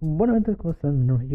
Bueno, entonces, ¿cómo están? Mi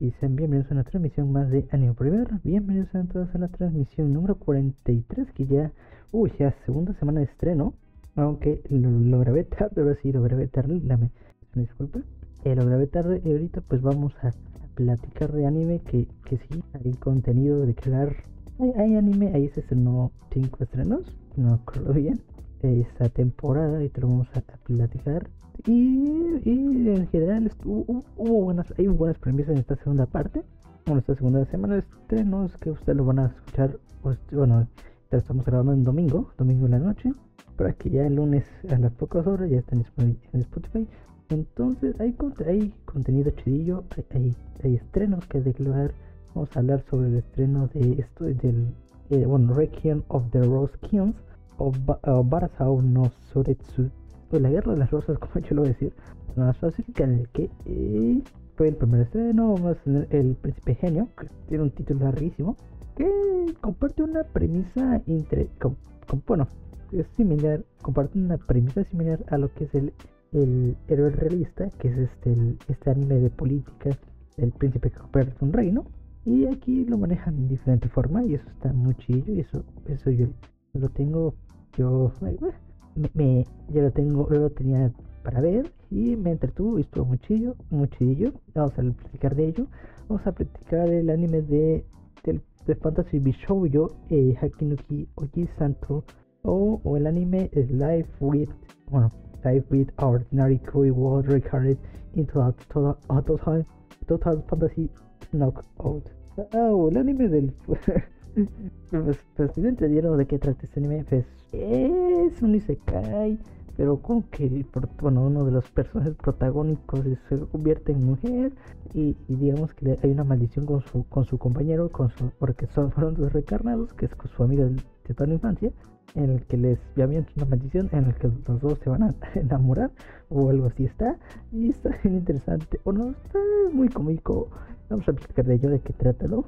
y sean bienvenidos a una transmisión más de Anime Primer. Bienvenidos a todos a la transmisión número 43, que ya, uy, ya segunda semana de estreno. Aunque lo, lo grabé tarde, ahora sí lo grabé tarde, dame una disculpa. Eh, lo grabé tarde y ahorita pues vamos a platicar de anime, que, que sí, hay contenido de crear. Hay, hay anime, ahí se estrenó 5 estrenos, no acuerdo bien, esta temporada y te lo vamos a platicar. Y, y en general hubo, hubo buenas, hay buenas premisas en esta segunda parte. Bueno, esta segunda semana de estrenos que ustedes lo van a escuchar, pues, bueno, ya estamos grabando en domingo, domingo en la noche, para que ya el lunes a las pocas horas ya estén en Spotify. Entonces hay, hay contenido chidillo, hay, hay, hay estrenos que declarar. Vamos a hablar sobre el estreno de esto, del, eh, bueno, Requiem of the Rose Kings, o, Ba- o Barasau no Soretsu, o la Guerra de las Rosas, como yo lo voy a decir, más fácil, que en el que eh, fue el primer estreno, vamos a tener El Príncipe Genio, que tiene un título larguísimo, que comparte una premisa entre, bueno, es similar, comparte una premisa similar a lo que es el, el héroe realista, que es este, el- este anime de política del príncipe que recupera un reino. Y aquí lo manejan de diferente forma y eso está muy chido y eso, eso yo lo tengo, yo bueno, me, ya lo tengo, lo tenía para ver y me entretuvo y estuvo muy chido, muy. Vamos a platicar de ello. Vamos a platicar el anime de, del, de Fantasy Bishoujo, eh, Hakinuki Oji Santo, o, o el anime Life with, bueno, Life with Ordinary Koi World Recorded into a Total, a total, total Fantasy Knockout. Ah, o el anime del... pues, pues si no entendieron de qué trata este anime, pues es un isekai, pero como que bueno, uno de los personajes protagónicos se convierte en mujer y, y digamos que hay una maldición con su, con su compañero, con su, porque son, fueron dos recarnados, que es con su amigo del- de toda la infancia, en el que les habían una maldición, en el que los dos se van a enamorar, o algo así está, y está bien interesante, o no, está muy cómico, vamos a platicar de ello, de qué trata, ¿no?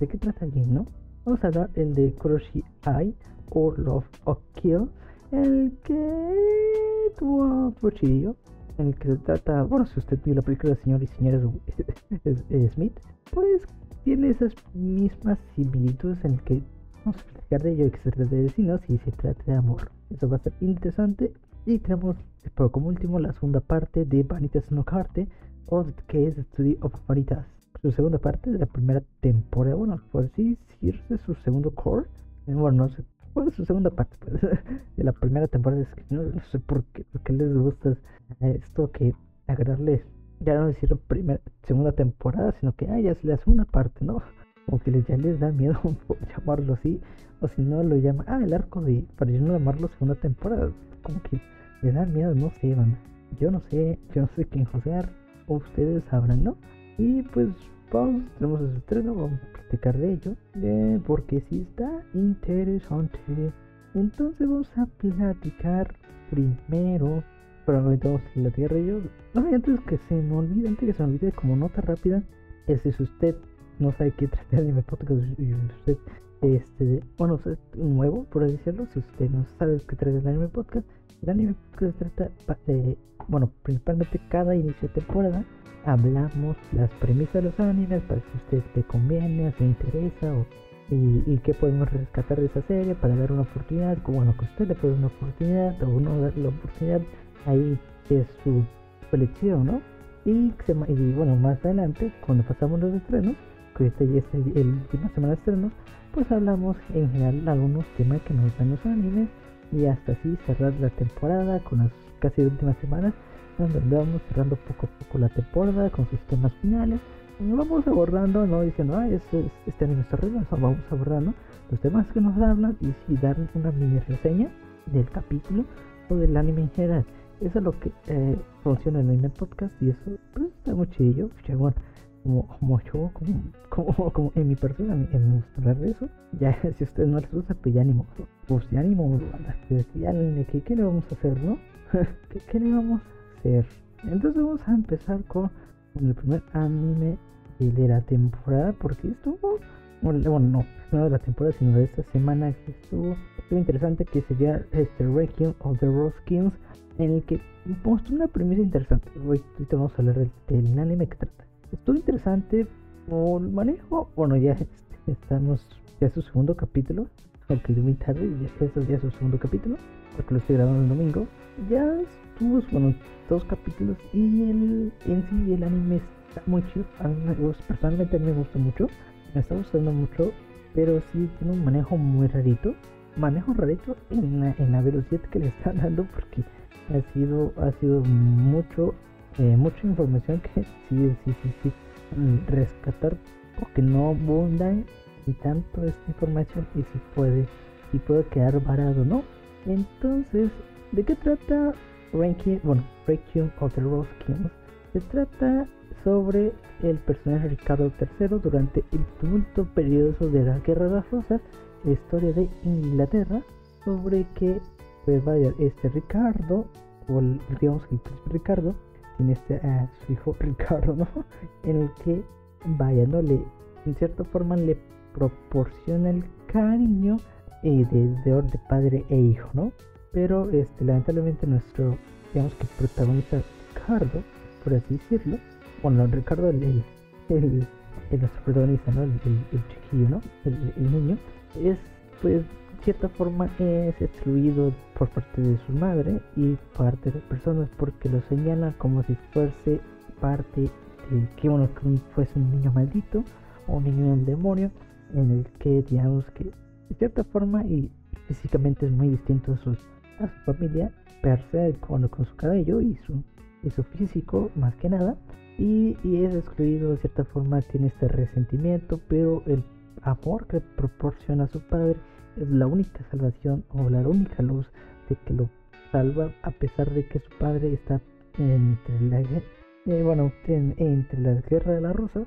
¿De qué trata bien, no? Vamos a hablar el de Kuroshi Ai, o Love of Kill, el que tuvo chidillo, en el que se trata, bueno, si usted vio la película de Señor y Señores Smith, pues tiene esas mismas similitudes en el que vamos a platicar de ello que se trata de vecinos y se trata de amor. Eso va a ser interesante. Y tenemos, pero como último, la segunda parte de Vanitas no Carte, o que es Study of Vanitas. Su segunda parte de la primera temporada, bueno, por así decirse, su segundo core. Eh, Bueno, no sé, bueno, su segunda parte pues, de la primera temporada. Es que no, no sé por qué, por qué les gusta esto que agarrarles, ya no decir primera, segunda temporada, sino que ah, ya es la segunda parte, ¿no? Como que les, ya les da miedo llamarlo así, o si no lo llaman, ah, el arco de, para ya no llamarlo segunda temporada, como que les da miedo, no sé, banda. Yo no sé, yo no sé quién juzgar, ustedes sabrán, ¿no? Y pues vamos, tenemos ese estreno, vamos a platicar de ello, eh, porque sí está interesante. Entonces vamos a platicar primero, pero ahorita vamos a platicar de ello. No, antes que se me olvide, antes que se me olvide como nota rápida, es si usted no sabe qué trata de anime podcast usted este bueno usted es nuevo por decirlo si usted no sabe qué trata el anime podcast el anime podcast trata de bueno principalmente cada inicio de temporada hablamos las premisas de los animes para que usted le conviene si le interesa o y, y qué podemos rescatar de esa serie para dar una oportunidad como bueno que usted le puede dar una oportunidad o no darle la oportunidad. Ahí es su, elección no y, se y bueno más adelante cuando pasamos los estrenos que ahorita ya es el, el última semana de estrenos, pues hablamos en general algunos temas que nos dan los animes y hasta así cerrar la temporada con las casi últimas semanas, donde vamos cerrando poco a poco la temporada con sus temas finales. Vamos abordando, no diciendo, ah, este, anime está horrible, vamos abordando los temas que nos hablan y si dar una mini reseña del capítulo o del anime en general. Eso es lo que eh, funciona en el podcast y eso pues, está muy chidillo. Bueno, como, como yo, como, como, como en mi persona, hablar de eso. Ya, si ustedes no les gusta, pues ya ni modo. Pues ya ni. Pues ¿qué, ¿qué le vamos a hacer, no? ¿Qué, ¿Qué le vamos a hacer? Entonces vamos a empezar con, con el primer anime de la temporada, porque estuvo bueno, no, no de la temporada, sino de esta semana que estuvo, estuvo interesante, que sería este Requiem of the Rose Kings, en el que mostró una premisa interesante. Hoy vamos a hablar del, del anime que trata. Estuvo interesante por manejo, bueno, ya estamos, ya es su segundo capítulo, aunque muy tarde, ya, eso ya es su segundo capítulo, porque lo estoy grabando el domingo. Ya estuvo, bueno, dos capítulos y el, en sí el anime está muy chido. A mí personalmente me gusta mucho, me está gustando mucho, pero sí tiene un manejo muy rarito. Manejo rarito en la, en la velocidad que le están dando porque ha sido, ha sido mucho, eh, mucha información que sí, sí, sí, sí, mm, rescatar porque no abundan y tanto esta información y si puede, si puede quedar varado, ¿no? Entonces, ¿de qué trata Ranking, bueno, Requiem of the Rose Kings? Se trata sobre el personaje Ricardo III durante el tumulto periodo de la Guerra de las Rosas, la historia de Inglaterra, sobre que pues vaya, este Ricardo, o el, digamos que el Ricardo, tiene este, a su hijo Ricardo, ¿no? En el que, vaya, ¿no? Le, en cierta forma le proporciona el cariño eh, de, de, padre e hijo, ¿no? Pero este, lamentablemente nuestro, digamos que protagonista Ricardo, por así decirlo, bueno, Ricardo, el, el, el, nuestro protagonista, ¿no? El, chiquillo, ¿no? El, niño, es pues cierta forma es excluido por parte de su madre y parte de personas porque lo señalan como si fuese parte de que bueno que fuese un niño maldito o un niño del demonio en el que digamos que de cierta forma y físicamente es muy distinto a, a su familia per se con, con su cabello y su, y su físico más que nada. Y, y, es excluido de cierta forma tiene este resentimiento pero el amor que proporciona a su padre es la única salvación o la única luz de que lo salva a pesar de que su padre está entre la eh, bueno entre la guerra de las rosas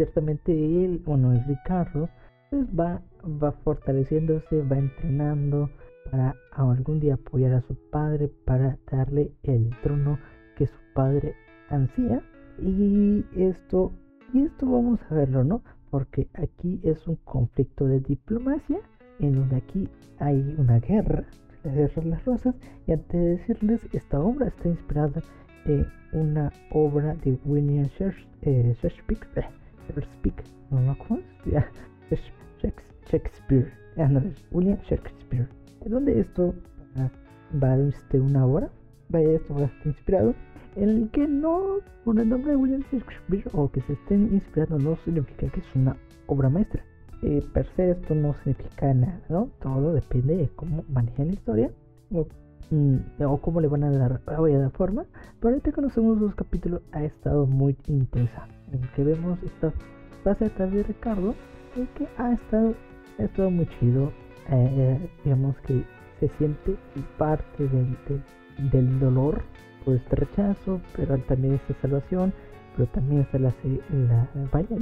ciertamente él, bueno, el Ricardo, pues va, va fortaleciéndose, va entrenando para algún día apoyar a su padre, para darle el trono que su padre ansía. Y esto, y esto vamos a verlo, ¿no? Porque aquí es un conflicto de diplomacia, en donde aquí hay una guerra, la guerra de las rosas. Y antes de decirles, esta obra está inspirada en una obra de William eh, Shakespeare Speak, no me acuerdo, Shakespeare, William Shakespeare, donde esto va desde una hora, vaya esto va a estar inspirado, en el que no, con el nombre de William Shakespeare o que se estén inspirando no significa que es una obra maestra. Eh, per se esto no significa nada, ¿no? Todo depende de cómo manejan la historia o cómo le van a dar, voy a dar forma. Pero ahorita con los dos capítulos ha estado muy interesante en que vemos esta faceta de Ricardo, el que ha estado, ha estado muy chido, eh, eh, digamos que se siente parte del, del, dolor por este rechazo, pero también esta salvación, pero también está la, la, vaya,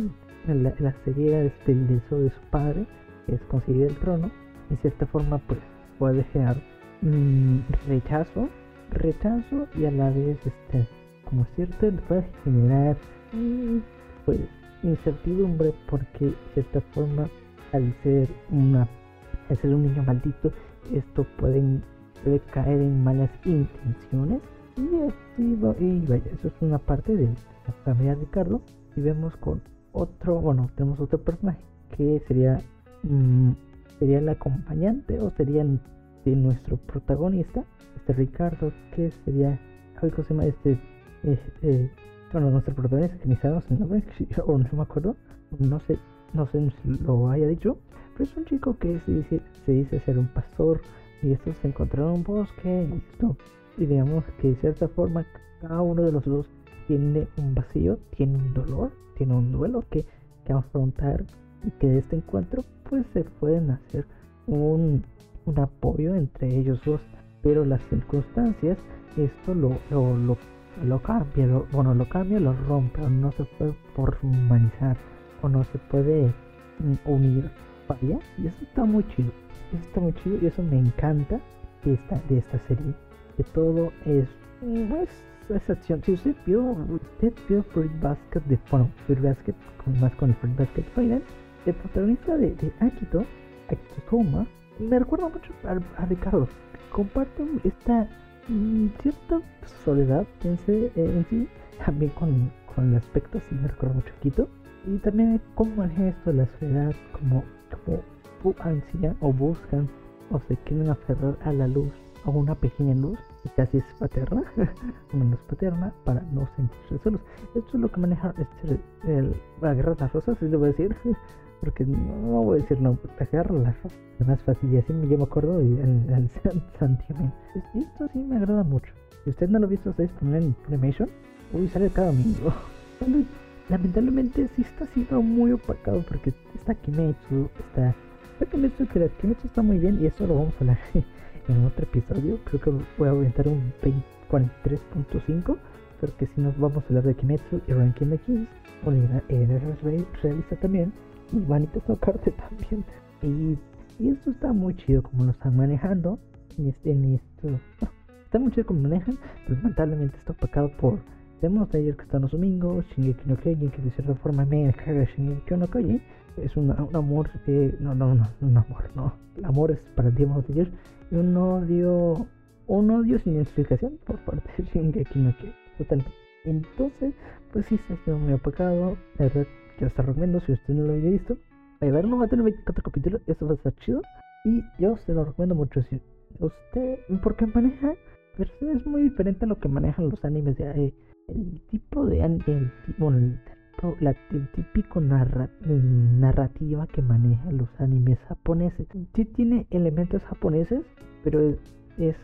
la, la ceguera del deseo de su padre, que es conseguir el trono, en cierta forma pues puede generar mm, rechazo, rechazo y a la vez este como cierto puede generar pues incertidumbre porque de cierta forma al ser una al ser un niño maldito esto puede, puede caer en malas intenciones. Y, y, vaya eso es una parte de la familia de Ricardo y vemos con otro bueno tenemos otro personaje que sería mm, sería el acompañante o sería nuestro protagonista este Ricardo que sería ¿cómo se llama este eh, bueno, nuestro protagonista, que ni sabemos el nombre, o no me acuerdo, no sé, no sé si lo haya dicho, pero es un chico que se dice, se dice ser un pastor y estos se encontraron en un bosque y esto, y digamos que de cierta forma cada uno de los dos tiene un vacío, tiene un dolor, tiene un duelo que, que afrontar y que de este encuentro pues se pueden hacer un, un apoyo entre ellos dos, pero las circunstancias esto lo, lo, lo lo cambia, lo, bueno, lo cambia, lo rompe, no se puede formanizar o no se puede mm, unir, vaya, y eso está muy chido, eso está muy chido y eso me encanta de esta, de esta serie, que todo es, pues, es acción, si usted vio, usted vio Fruit Basket de, bueno, Fruit Basket, más con el Fruit Basket Final, el protagonista de, de Akito, Akito me recuerda mucho a, Ricardo. Comparte esta mm, cierta soledad pensé, en sí, también con, con el aspecto, sí me recuerda mucho a Akito. Y también cómo maneja esto la soledad, como, como ansia o buscan o se quieren aferrar a la luz, a una pequeña luz, y casi es paterna, luz paterna, para no sentirse solos. Esto es lo que maneja este, el, la las rosas, si le voy a decir, porque no, voy a decir no, la las rosas es más fácil, y así yo me acuerdo, y el sentimiento. Y esto sí me agrada mucho. Si usted no lo ha visto, está disponible en Filmation. Uy, sale cada domingo. Lamentablemente sí está siendo muy opacado porque está Kimetsu, está Kimetsu que Kimetsu está muy bien y eso lo vamos a hablar en otro episodio. Creo que voy a orientar un 43.5 porque si nos vamos a hablar de Kimetsu y Ranking de Kings, es realista también y Vanita Socarte también. Y, y esto está muy chido como lo están manejando. En este, en esto, está muy chido como manejan, pero lamentablemente está opacado por Vemos ayer que están los domingos, Shingeki no Kyojin, que de cierta forma me caga Shingeki no Kyojin. Es un amor, que no, no, no, un amor, no. El amor es para Demon Slayer y un odio, un odio sin explicación por parte de Shingeki no Kyojin. Totalmente. Entonces, pues sí, se ha sido muy apagado. La verdad, yo está recomiendo si usted no lo había visto. Ver, no va a tener 24 capítulos, eso va a estar chido. Y yo se lo recomiendo mucho. Si usted, porque maneja, pero es muy diferente a lo que manejan los animes de el tipo de el, tipo, la, el típico narrativa que maneja los animes japoneses. Sí tiene elementos japoneses, pero es,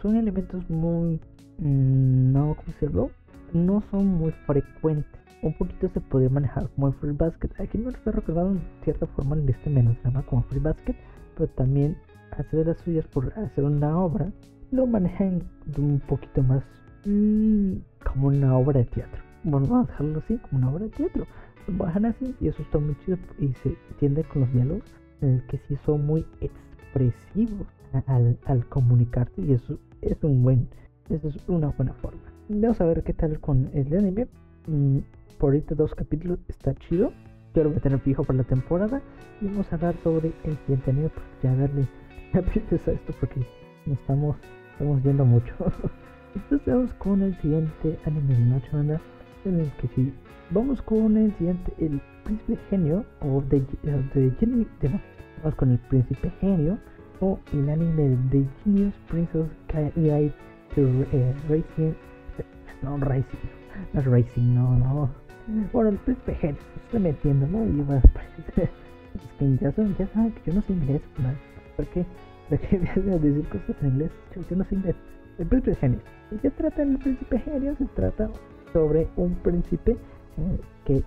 son elementos muy mm, no cómo decirlo no son muy frecuentes. Un poquito se puede manejar como el free basket. Aquí no lo estoy recordando en cierta forma en este menos llama como free basket, pero también hacer las suyas por hacer una obra lo manejan un poquito más Mm, como una obra de teatro. Bueno, vamos a dejarlo así, como una obra de teatro. Lo bajan así y eso está muy chido y se entiende con los diálogos en el que sí son muy expresivos al, al comunicarte y eso es un buen, eso es una buena forma. Vamos a ver qué tal con el anime. Mm, por ahorita dos capítulos está chido. Yo lo voy a tener fijo para la temporada. Y vamos a hablar sobre el anime. Porque ya darle la a esto porque nos estamos, estamos yendo mucho. Entonces vamos con el siguiente anime de noche, banda. En el que sí, vamos con el siguiente, el príncipe genio, o de, de, de, vamos con el príncipe genio, o el anime de Genius Princess Guide to uh, Racing, no Racing, no Racing, no, no. Bueno, el príncipe genio, estoy metiendo, ¿no? Y va a es que ya saben, ya saben que yo no sé inglés, ¿no? ¿Por qué? ¿Por qué voy a decir cosas en inglés? Yo, no sé inglés. El príncipe genio. ¿De qué trata el príncipe genio? Se trata sobre un príncipe eh, que eh,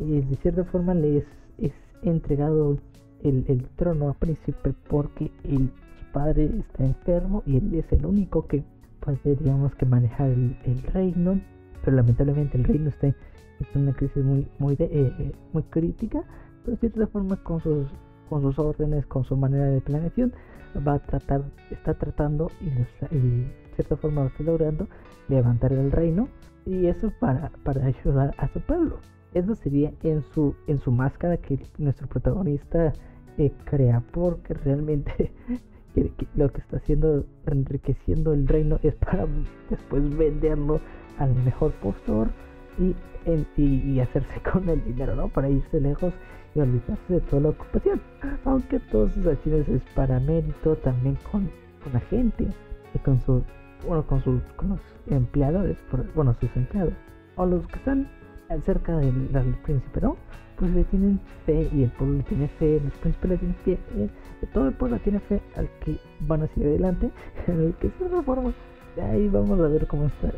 eh, de cierta forma le es, entregado el, trono a príncipe porque el, padre está enfermo y él es el único que puede, digamos, que manejar el, reino. Pero lamentablemente el reino está en una crisis muy, muy, muy crítica. Pero de cierta forma con sus, con sus órdenes, con su manera de planeación, va a tratar, está tratando y, de cierta forma lo está logrando levantar el reino y eso para, para ayudar a su pueblo. Eso sería en su, en su máscara que nuestro protagonista eh, crea porque realmente lo que está haciendo enriqueciendo el reino es para después venderlo al mejor postor y, y, hacerse con el dinero, ¿no? Para irse lejos y olvidarse de toda la ocupación. Aunque todas sus acciones es para mérito también con, con la gente y con su bueno con sus con los empleadores, bueno sus empleados o los que están cerca del, príncipe, ¿no? Pues le tienen fe y el pueblo le tiene fe, los príncipes le tienen fe, eh, todo el pueblo tiene fe al que van hacia adelante, en el que se reforma. Ahí vamos a ver cómo está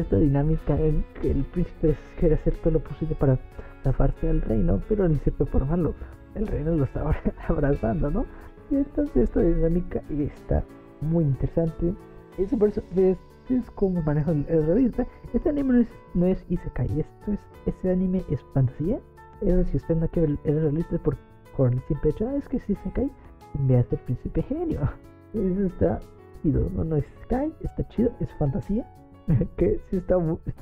esta dinámica en que el príncipe quiere hacer todo lo posible para zafarse del reino, pero ni sirve formarlo. El reino lo está abrazando, ¿no? Entonces esta dinámica está muy interesante. Eso por eso es, es como manejo el, revista. Este anime no es, no es Isekai, esto es, este anime es fantasía. Es decir, usted no quiere el, realista por, por el simple hecho, ah, es que es Isekai, me hace el príncipe genio. Eso está chido, no, no es Isekai, está chido, es fantasía que si está,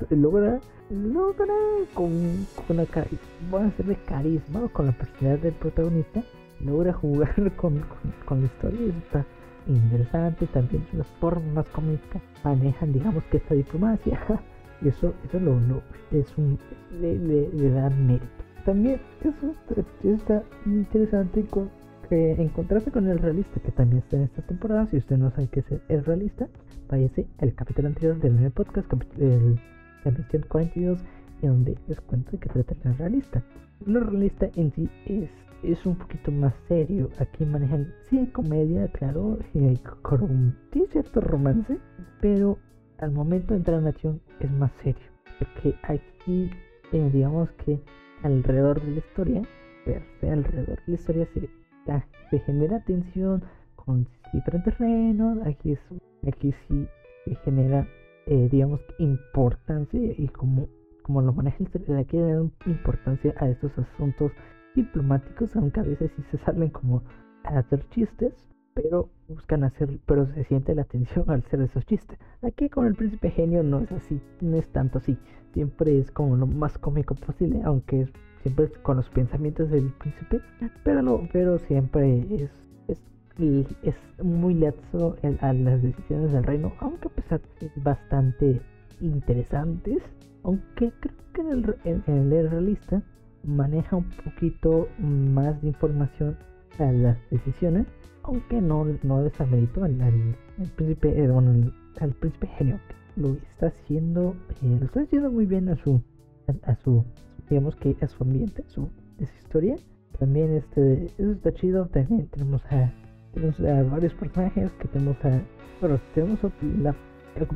logra logra con, con la a hacerle carisma con la personalidad del protagonista logra jugar con, con, la historia está interesante también las formas cómicas manejan digamos que esta diplomacia y eso eso lo, es un le, le, da mérito. También eso está interesante con encontrarse con el realista que también está en esta temporada. Si usted no sabe qué es el realista, váyase al capítulo anterior del nuevo podcast, el, la emisión 42, en donde les cuento de qué trata el realista. Lo realista en sí es, es un poquito más serio. Aquí manejan, sí hay comedia, claro, y hay cierto romance, pero al momento de entrar en acción es más serio. Porque aquí, eh, digamos que alrededor de la historia, alrededor de la historia se se genera tensión con diferentes reinos. Aquí, es, aquí sí se genera, eh, digamos, importancia y como, como lo maneja el historia, aquí le dan importancia a estos asuntos diplomáticos, aunque a veces sí se salen como a hacer chistes, pero buscan hacer, pero se siente la tensión al hacer esos chistes. Aquí con el príncipe genio no es así, no es tanto así, siempre es como lo más cómico posible, aunque es siempre con los pensamientos del príncipe, pero no, pero siempre es, es, es muy lazo a las decisiones del reino, aunque a pesar es bastante interesantes, aunque creo que en el, en, el realista maneja un poquito más de información a las decisiones, aunque no, no desamerito al, al, príncipe, eh, bueno, al, príncipe genio, lo está haciendo, eh, lo está haciendo muy bien a su, a su digamos que es su ambiente, su, esa historia. También este, eso está chido. También tenemos a, tenemos a varios personajes que tenemos a, bueno, tenemos a la,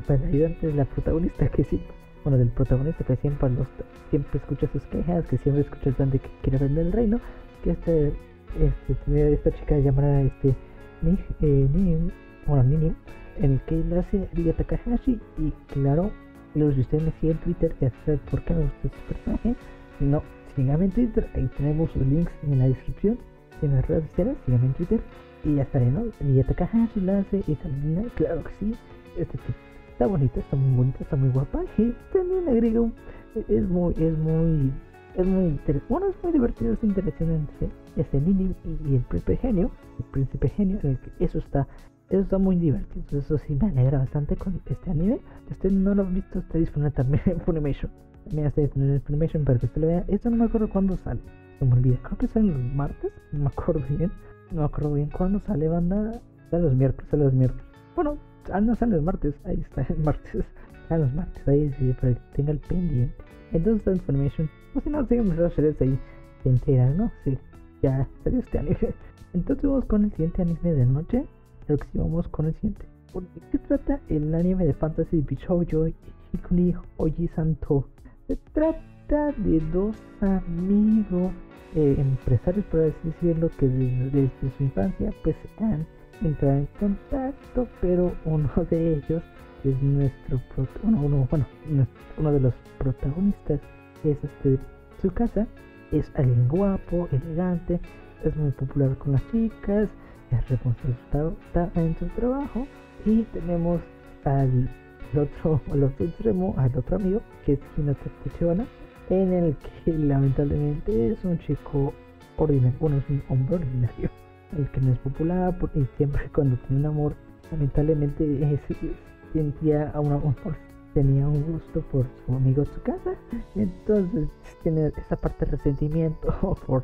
ayudante de la protagonista que sí, bueno, del protagonista que siempre los, siempre escucha sus quejas, que siempre escucha el plan de que quiere vender el reino, que este, este, esta chica llamada este, Ni, eh, bueno, Nini, en el que le hace Ria Takahashi y claro, los si usted me sigue en Twitter ya sabe por qué me gusta este personaje no, síganme en Twitter, ahí tenemos los links en la descripción en las redes sociales, síganme en Twitter y ya estaré, ¿no? Y Takahashi la hace y también, claro que sí, este está bonita, está muy bonita, está muy guapa y también agrega un, es muy, es muy, es muy interesante, bueno, es muy divertido, es interesante este Nini y el príncipe genio, el príncipe genio, eso está eso está muy divertido. Eso sí me alegra bastante con este anime. Este no lo he visto, está disponible también en Funimation me hace tener information para que usted lo vea. Esto no me acuerdo cuándo sale. Se me olvida. Creo que sale los martes. No me acuerdo bien. No me acuerdo bien cuándo sale banda. Sale los miércoles. Sale los miércoles. Bueno, ah, no sale los martes. Ahí está el martes. Sale los martes. Ahí sí, para que tenga el pendiente. Entonces está information. O si no, siguen las redes ahí. Se enteran, ¿no? Sí. Ya salió este anime. Entonces vamos con el siguiente anime de noche. Creo que sí vamos con el siguiente. ¿De qué trata el anime de Fantasy Bichoujo Hikuni Oji Santo? Se trata de dos amigos eh, empresarios, por decirlo, que desde, su infancia pues han entrado en contacto, pero uno de ellos es nuestro uno, bueno, uno de los protagonistas es este su casa es alguien guapo, elegante, es muy popular con las chicas, es responsable en su trabajo y tenemos al el otro, el otro extremo, al otro amigo, que es Hinata en el que lamentablemente es un chico ordinario, bueno, es un hombre ordinario, el que no es popular y siempre cuando tiene un amor, lamentablemente sentía un amor, tenía un gusto por su amigo en su casa, entonces tiene esa parte de resentimiento por,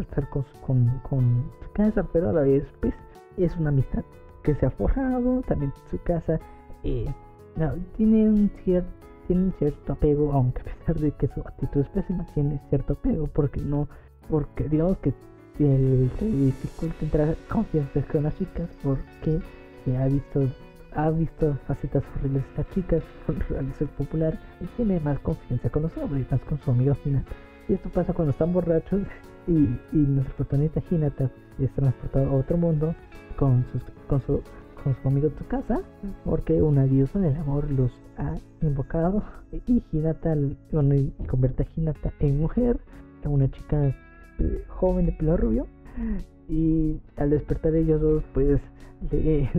estar con, con, con su casa, pero a la vez pues es una amistad que se ha forjado, también su casa eh, no, tiene un cierto tiene cierto apego, aunque a pesar de que su actitud es pésima, tiene cierto apego, porque no, porque digamos que él se dificulta entrar confianza con las chicas, porque ha visto, ha visto facetas horribles de estas chicas, al ser popular, y tiene más confianza con los hombres, más con su amigo Hinata. Y esto pasa cuando están borrachos y, y nuestro protagonista Hinata es transportado a otro mundo con, sus, con su en su casa, porque una diosa del amor los ha invocado. Y Hinata bueno, y convierte a Hinata en mujer, en una chica eh, joven de pelo rubio. Y al despertar ellos dos, pues le,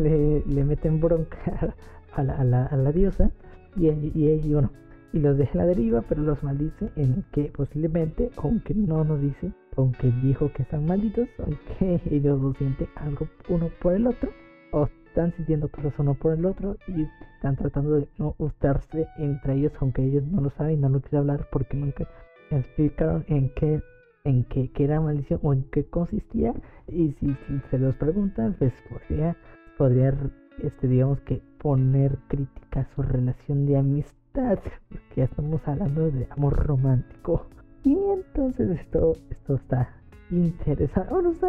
le, meten bronca a la, a la, a la diosa. Y, y, y bueno, y los deja a la deriva, pero los maldice en que posiblemente, aunque no nos dice, aunque dijo que están malditos, aunque ellos lo sienten algo uno por el otro, o están sintiendo cosas uno por el otro y están tratando de no gustarse entre ellos, aunque ellos no lo saben no lo quieren hablar porque nunca explicaron en qué en qué, qué era maldición o en qué consistía. Y si, se los preguntan pues podría podría este digamos que poner crítica a su relación de amistad porque ya estamos hablando de amor romántico. Y entonces esto esto está interesante. Bueno está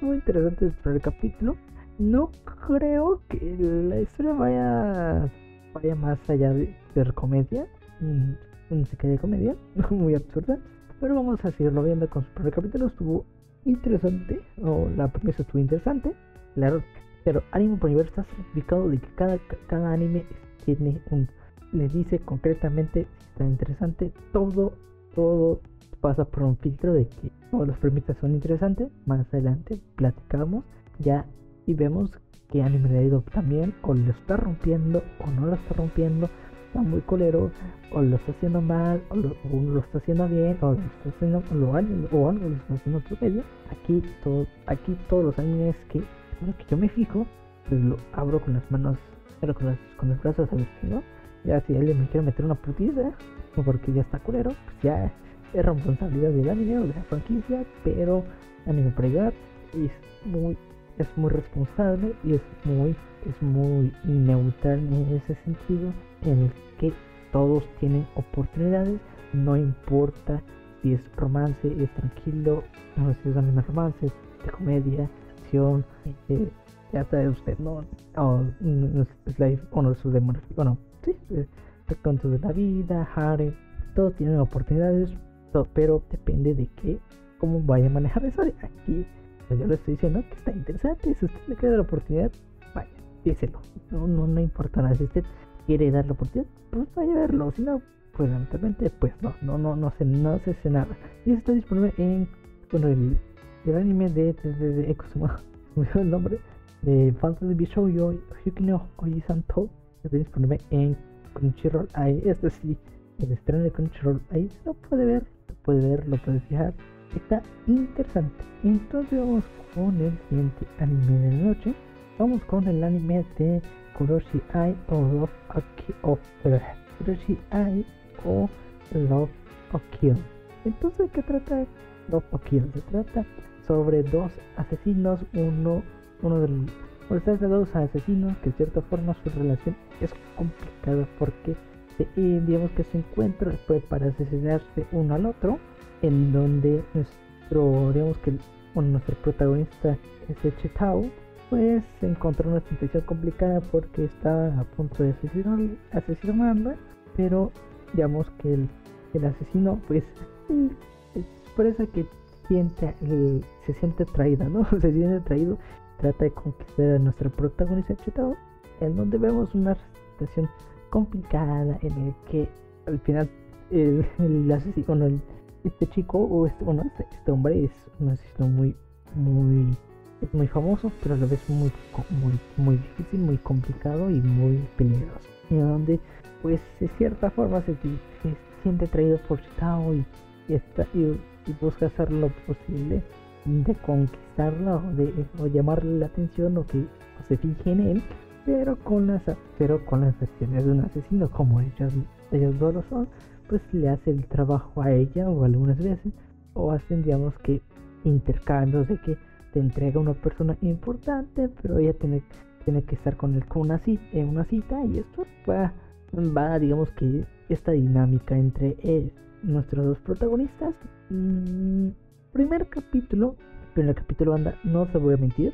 muy interesante el primer capítulo no creo que la historia vaya vaya más allá de ser comedia no sé qué de comedia muy absurda pero vamos a seguirlo viendo con su primer capítulo. Estuvo interesante, o la premisa estuvo interesante. Claro, pero Anime por Universo está certificado de que cada, cada anime tiene un. Le dice concretamente si está interesante. Todo, todo pasa por un filtro de que todas las premisas son interesantes. Más adelante platicamos ya y vemos que anime le ha ido también, o lo está rompiendo, o no lo está rompiendo está muy colero, o lo está haciendo mal, o lo, está haciendo bien, o lo está haciendo, lo, o algo lo está haciendo otro medio. Aquí, todo, aquí todos los animes que, que yo me fijo, pues lo abro con las manos, pero con, las, con los brazos abiertos. Ya si alguien me quiere meter una putiza, o porque ya está culero, pues ya es responsabilidad del anime o de la franquicia, pero Anime Pregat es muy es muy responsable y es muy es muy neutral en ese sentido en el que todos tienen oportunidades, no importa si es romance, es tranquilo, no si es anime romance, de comedia, acción, eh, ya sabe usted, ¿no? O es life, o no, sus demonios, bueno, sí, recuentos de la vida, Harry, todos tienen oportunidades, pero depende de qué, cómo vaya a manejar eso. Aquí yo le estoy diciendo que está interesante, si usted le queda la oportunidad, vaya, díselo, no, no, no importa nada, si usted quiere dar la oportunidad, pues vaya a verlo. Si no, pues lamentablemente, pues no, no, no, no se, no se hace nada. Y está disponible en, bueno, el, el anime de, de, de, el nombre, de Fantasy Bishoujo Hyukino Oji-santo, está disponible en Crunchyroll. Ahí, este sí, el estreno de Crunchyroll, ahí lo puede ver, lo puede ver, lo puede fijar. Está interesante. Entonces vamos con el siguiente anime de la noche. Vamos con el anime de Kuroshi Ai o Love of, Kuroshi Ai o Love Kill. Entonces, ¿qué trata Love Kill? Se trata sobre dos asesinos, uno, uno de los pues, de dos asesinos que de cierta forma su relación es complicada porque eh, digamos que se encuentran después para asesinarse uno al otro en donde nuestro digamos que nuestro protagonista es Chetao pues se encontró una situación complicada porque estaba a punto de asesinar, asesinarla, pero digamos que el, el asesino pues parece que siente, se siente traída, ¿no? se siente traído, trata de conquistar a nuestra protagonista Chetao, en donde vemos una situación complicada en el que al final el, asesino, este chico o este, bueno, este, este hombre es un asesino muy, muy muy famoso, pero a la vez muy, muy, muy difícil, muy complicado y muy peligroso. Y donde, pues, de cierta forma se, siente atraído por Chitao y, está, y, busca hacer lo posible de conquistarla o de llamarle la atención o que se fije en él, pero con las pero con las acciones de un asesino como ellos, ellos dos lo son, pues le hace el trabajo a ella o algunas veces o hacen digamos que intercambios de que te entrega una persona importante, pero ella tiene, tiene que estar con él con una cita, en una cita y esto va, digamos que esta dinámica entre él, nuestros dos protagonistas. Mm, primer capítulo, primer capítulo anda, no se voy a mentir,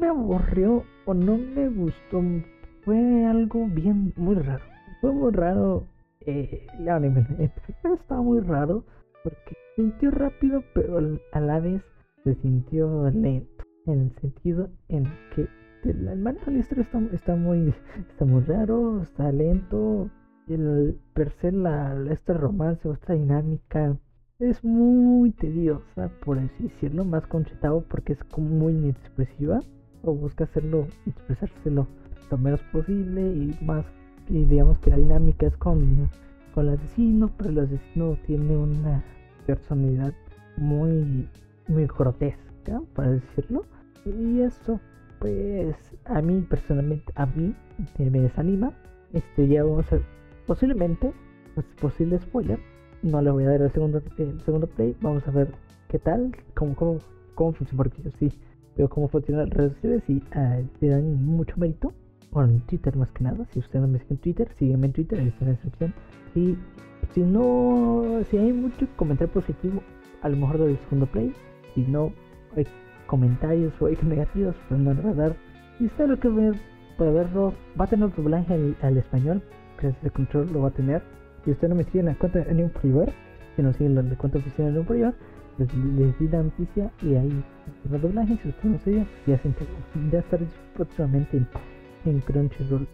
me aburrió o no me gustó, fue algo bien muy raro, fue muy raro. Eh, la estaba muy raro porque sintió rápido, pero a la vez se sintió lento, en el sentido en que el manejo de historia está, muy, está muy raro, está lento, el per se la, este romance o esta dinámica es muy tediosa, por así decirlo, más conchetado porque es como muy inexpresiva, o busca hacerlo, expresárselo lo menos posible y más y digamos que la dinámica es con, con el asesino, pero el asesino tiene una personalidad muy, muy grotesca, para decirlo. Y eso, pues, a mí personalmente, a mí me desanima. Este, ya vamos a, posiblemente, pues, posible spoiler, no le voy a dar el segundo, el segundo play, vamos a ver qué tal, cómo, cómo, cómo funciona, porque yo sí veo cómo funciona las redes sociales y uh, le dan mucho mérito. Bueno, en Twitter más que nada, si usted no me sigue en Twitter, sígueme en Twitter, ahí está en la descripción. Y si no, si hay mucho comentario positivo, a lo mejor del segundo play. Si no hay comentarios o hay negativos, pues no le va a dar. Y usted lo que ver, puede verlo, va a tener doblaje al, al español, gracias al control lo va a tener. Si usted no me sigue en la cuenta de New Privar, si no sigue en la cuenta oficial de New Privar, les, les, di la noticia y ahí el doblaje. Si usted no sigue, ya se. Ya próximamente en, en Crunchyroll.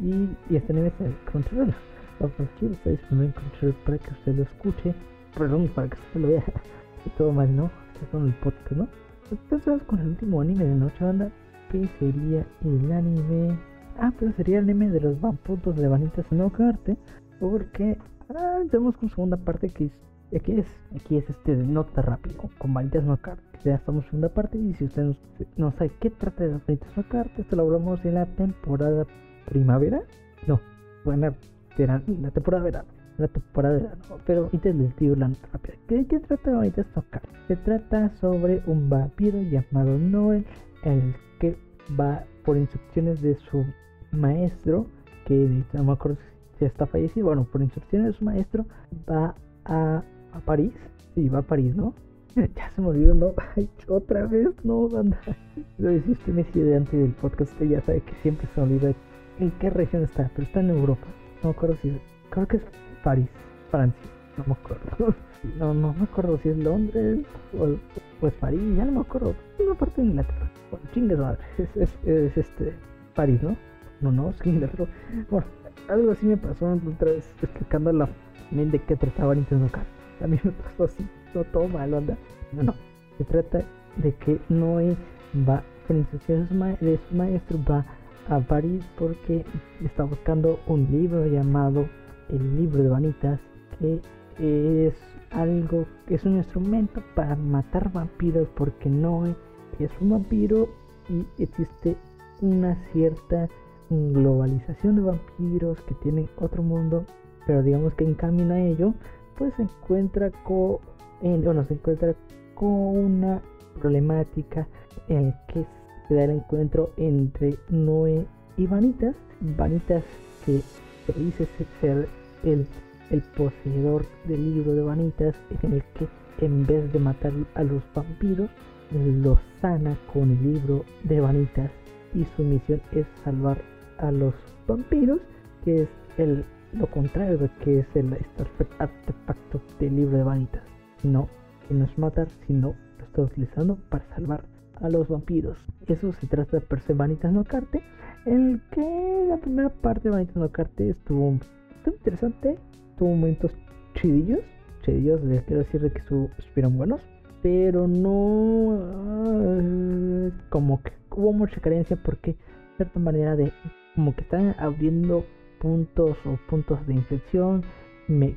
Y, este anime está en Crunchyroll. Overkill está disponible en Crunchyroll para que usted lo escuche. Perdón, para que usted lo vea. todo mal, ¿no? Está con el podcast, ¿no? Entonces con el último anime de noche banda. Que sería el anime. Ah, pues sería el anime de los vamputos de Vanitas no Carte. Porque ah, tenemos con segunda parte que aquí es, aquí es este de nota rápido, con Vanitas no Carte. Ya estamos en segunda parte y si usted no, sabe qué trata de las Vanitas no Carte, esto lo hablamos en la temporada primavera. No, buena verano, la temporada de verano. La temporada de verano. Pero ahorita les digo la nota rápida. ¿Qué, qué trata de Vanitas no? Se trata sobre un vampiro llamado Noel, el que va por instrucciones de su maestro, que no me acuerdo si está fallecido, bueno, por instrucciones de su maestro, va a, a París. Sí, va a París, ¿no? ya se me olvidó, ¿no? Ay, otra vez, no, banda. Pero si usted me sigue antes del podcast, usted ya sabe que siempre se me olvida en qué región está, pero está en Europa. No me acuerdo si. Creo que es París, Francia. No me acuerdo. No, no me acuerdo si es Londres o pues París, ya no me acuerdo. Una parte de Inglaterra. Bueno, chingues madre. Es, es, es, este. París, ¿no? No, no, es Inglaterra. Bueno, algo así me pasó otra vez explicando la de que trataba Nintendo Card. A me pasó así, no todo mal, anda. No, no. Se trata de que Noé va, por instrucciones de su maestro, va a París porque está buscando un libro llamado El libro de vanitas, que es algo, que es un instrumento para matar vampiros porque Noé es un vampiro y existe una cierta globalización de vampiros que tienen otro mundo pero digamos que en camino a ello, pues se encuentra con, se encuentra con una problemática en la que se da el encuentro entre Noé y Vanitas, Vanitas que se dice ser el, el poseedor del libro de Vanitas, en el que en vez de matar a los vampiros, los sana con el libro de Vanitas. Y su misión es salvar a los vampiros, que es el lo contrario de que es el artefacto del libro de vanitas. No, que no es matar, sino lo está utilizando para salvar a los vampiros. Eso se trata de per se Vanitas no Carte, en el que la primera parte de Vanitas no Carte estuvo, estuvo interesante, tuvo momentos chidillos, chidillos, quiero decir que estuvieron buenos, pero no uh, como que hubo mucha carencia porque cierta manera de como que están abriendo puntos o puntos de inflexión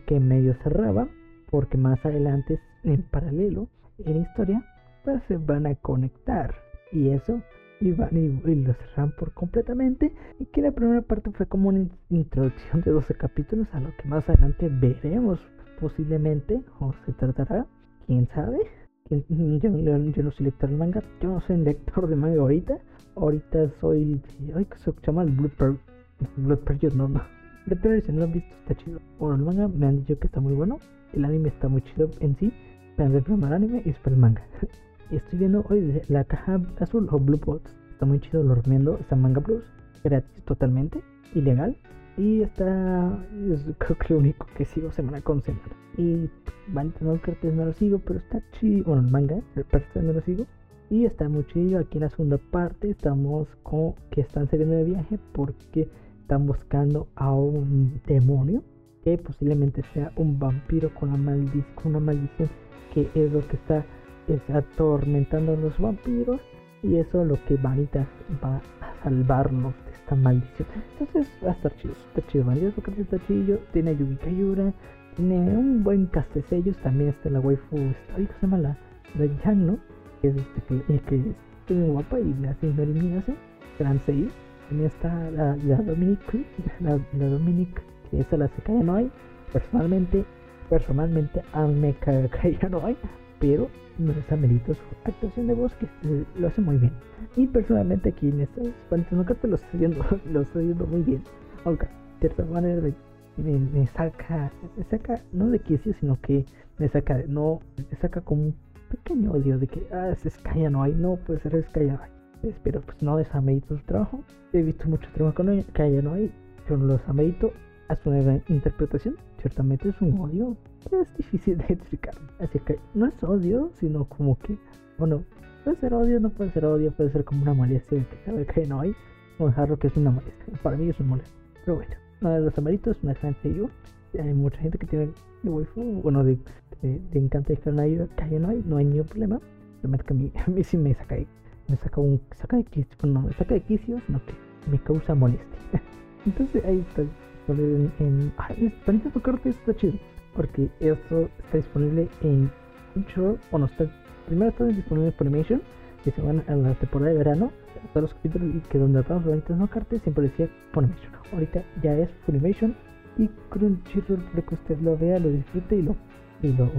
que medio cerraba porque más adelante en paralelo en historia pues se van a conectar. Y eso y, van, y, lo cerran por completamente. Y que la primera parte fue como una introducción de 12 capítulos a lo que más adelante veremos posiblemente o se tratará. Quién sabe yo, yo, no soy lector de manga yo no soy lector de manga ahorita. Ahorita soy ay que se llama el Blooper Blood Period, no, no. Blood Period, si no lo han visto, está chido. Bueno, el manga me han dicho que está muy bueno. El anime está muy chido en sí. Pero el primer anime y después el manga. y estoy viendo hoy la caja azul o Blue Box. Está muy chido, lo recomiendo. Está en Manga Plus. Gratis totalmente. Ilegal. Y está. Es creo que lo único que sigo semana con semana. Y Vanita no no lo sigo, pero está chido. Bueno, el manga, el parte no lo sigo. Y está muy chido. Aquí en la segunda parte estamos con que están saliendo de viaje porque están buscando a un demonio que posiblemente sea un vampiro con, la maldic una maldición que es lo que está es atormentando a los vampiros y eso lo que Vanitas va a salvarnos de esta maldición. Entonces va a estar chido, está chido. Vanitas está chido, tiene a tiene un buen castesellos, también está la waifu histórica, se llama la, la que es este que, que es guapa y la señora eliminación, gran 6 en esta, la, la Dominic la, Dominic, que esa la se caen hoy. Personalmente, personalmente a mí me caían hoy, pero no es amerito su actuación de voz que eh, lo hace muy bien. Y personalmente aquí en estos Pantanocarpe este lo estoy viendo, lo estoy viendo muy bien. Aunque de cierta manera me, me, saca, me saca, no de quicio, sino que me saca, no, me saca como un pequeño odio de que, ah, es Sky no hay, no puede ser Sky no hay. Pero pues no desamerito su trabajo. He visto mucho trabajo con ella, que no hay, yo no lo desamerito a su interpretación. Ciertamente es un odio que es difícil de identificar. Así que no es odio, sino como que, bueno, puede ser odio, no puede ser odio, puede ser como una molestia que sabe que no hay. Vamos a dejarlo que es una molestia. Para mí es un molestia. Pero bueno, uno de los amaritos es una excelente yo. Hay mucha gente que tiene de waifu, bueno, de, de, de Encanto de que no hay, no hay ningún problema. Realmente que a mí, a mí sí me saca, me saca un, saca de quicio, no me saca de quicio, sino que me causa molestia. Entonces ahí está disponible en, ay, Planeta Corte está chido, porque esto está disponible en Crunchyroll, bueno, está, primero está disponible en Funimation, que se van a la temporada de verano, todos los capítulos y que donde hablamos de Planeta no Carte siempre decía Funimation. Ahorita ya es Funimation y Crunchyroll para que usted lo vea, lo disfrute y lo, y lo,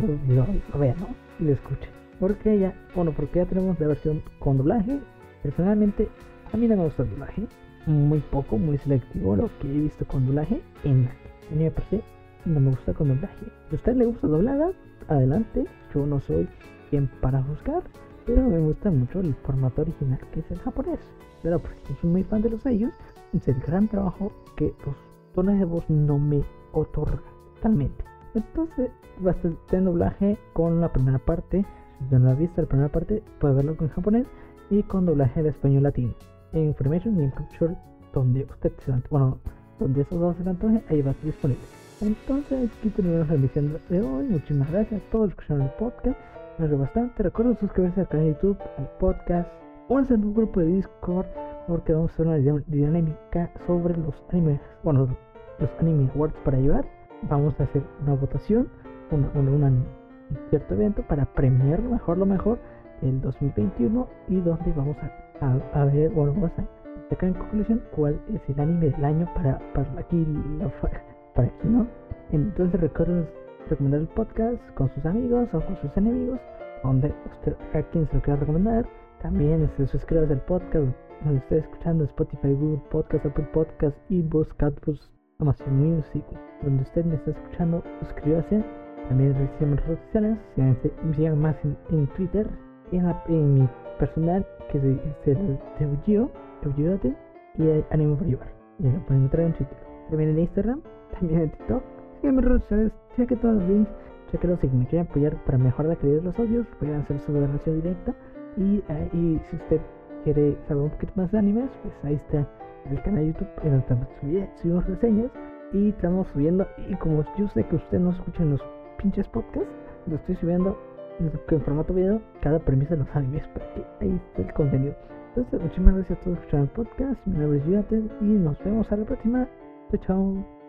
vea, ¿no? Y lo escuche. Porque ya, bueno, porque ya tenemos la versión con doblaje. Personalmente, a mí no me gusta el doblaje. Muy poco, muy selectivo lo que he visto con doblaje. En mí me parece, no me gusta con doblaje. Si a usted le gusta doblada, adelante. Yo no soy quien para juzgar. Pero me gusta mucho el formato original que es el japonés. Pero porque soy muy fan de los sellos, es el gran trabajo que los tonos de voz no me otorgan totalmente. Entonces, bastante doblaje con la primera parte si no ha visto la primera parte, puede verlo con japonés y con doblaje de español latino. En Information en Culture, donde usted se bueno, donde esos dos se antoje, ahí va a estar disponible. Entonces, aquí terminamos la emisión de hoy. Muchísimas gracias a todos los que escucharon el podcast. Me agradezco bastante. Recuerden suscribirse al canal de YouTube, al podcast. Únanse en un grupo de Discord porque vamos a hacer una dinámica sobre los animes, bueno, los anime awards para llevar. Vamos a hacer una votación, una, una, una cierto evento para premiar mejor lo mejor del 2021 y donde vamos a, a, ver, bueno, vamos a sacar en conclusión cuál es el anime del año para, para aquí, para aquí, ¿no? Entonces recuerden recomendar el podcast con sus amigos o con sus enemigos, donde usted, a quien se lo quiera recomendar. También se este, suscríbase al podcast donde esté escuchando Spotify, Google Podcast, Apple Podcast, Ebooks, Catbooks, Amazon Music, donde usted me está escuchando, suscríbase también en redes sociales, me más en, Twitter y en, mi personal, que es el de Eugeo, y Animo por llevar. Y lo pueden encontrar en Twitter. También en Instagram, también en TikTok. Síganme en redes sociales, cheque todos los links, chequenlos si me quieren apoyar para mejorar la calidad de los audios, pueden hacer su donación directa. Y, uh, y si usted quiere saber un poquito más de animes, pues ahí está el canal de YouTube en donde subimos reseñas y estamos subiendo. Y como yo sé que usted no escucha los pinches podcast, lo estoy subiendo en formato video cada premisa de los animes para que ahí esté el contenido. Entonces, muchísimas gracias a todos por escuchar el podcast. Mi nombre es y nos vemos a la próxima. Chao, chao.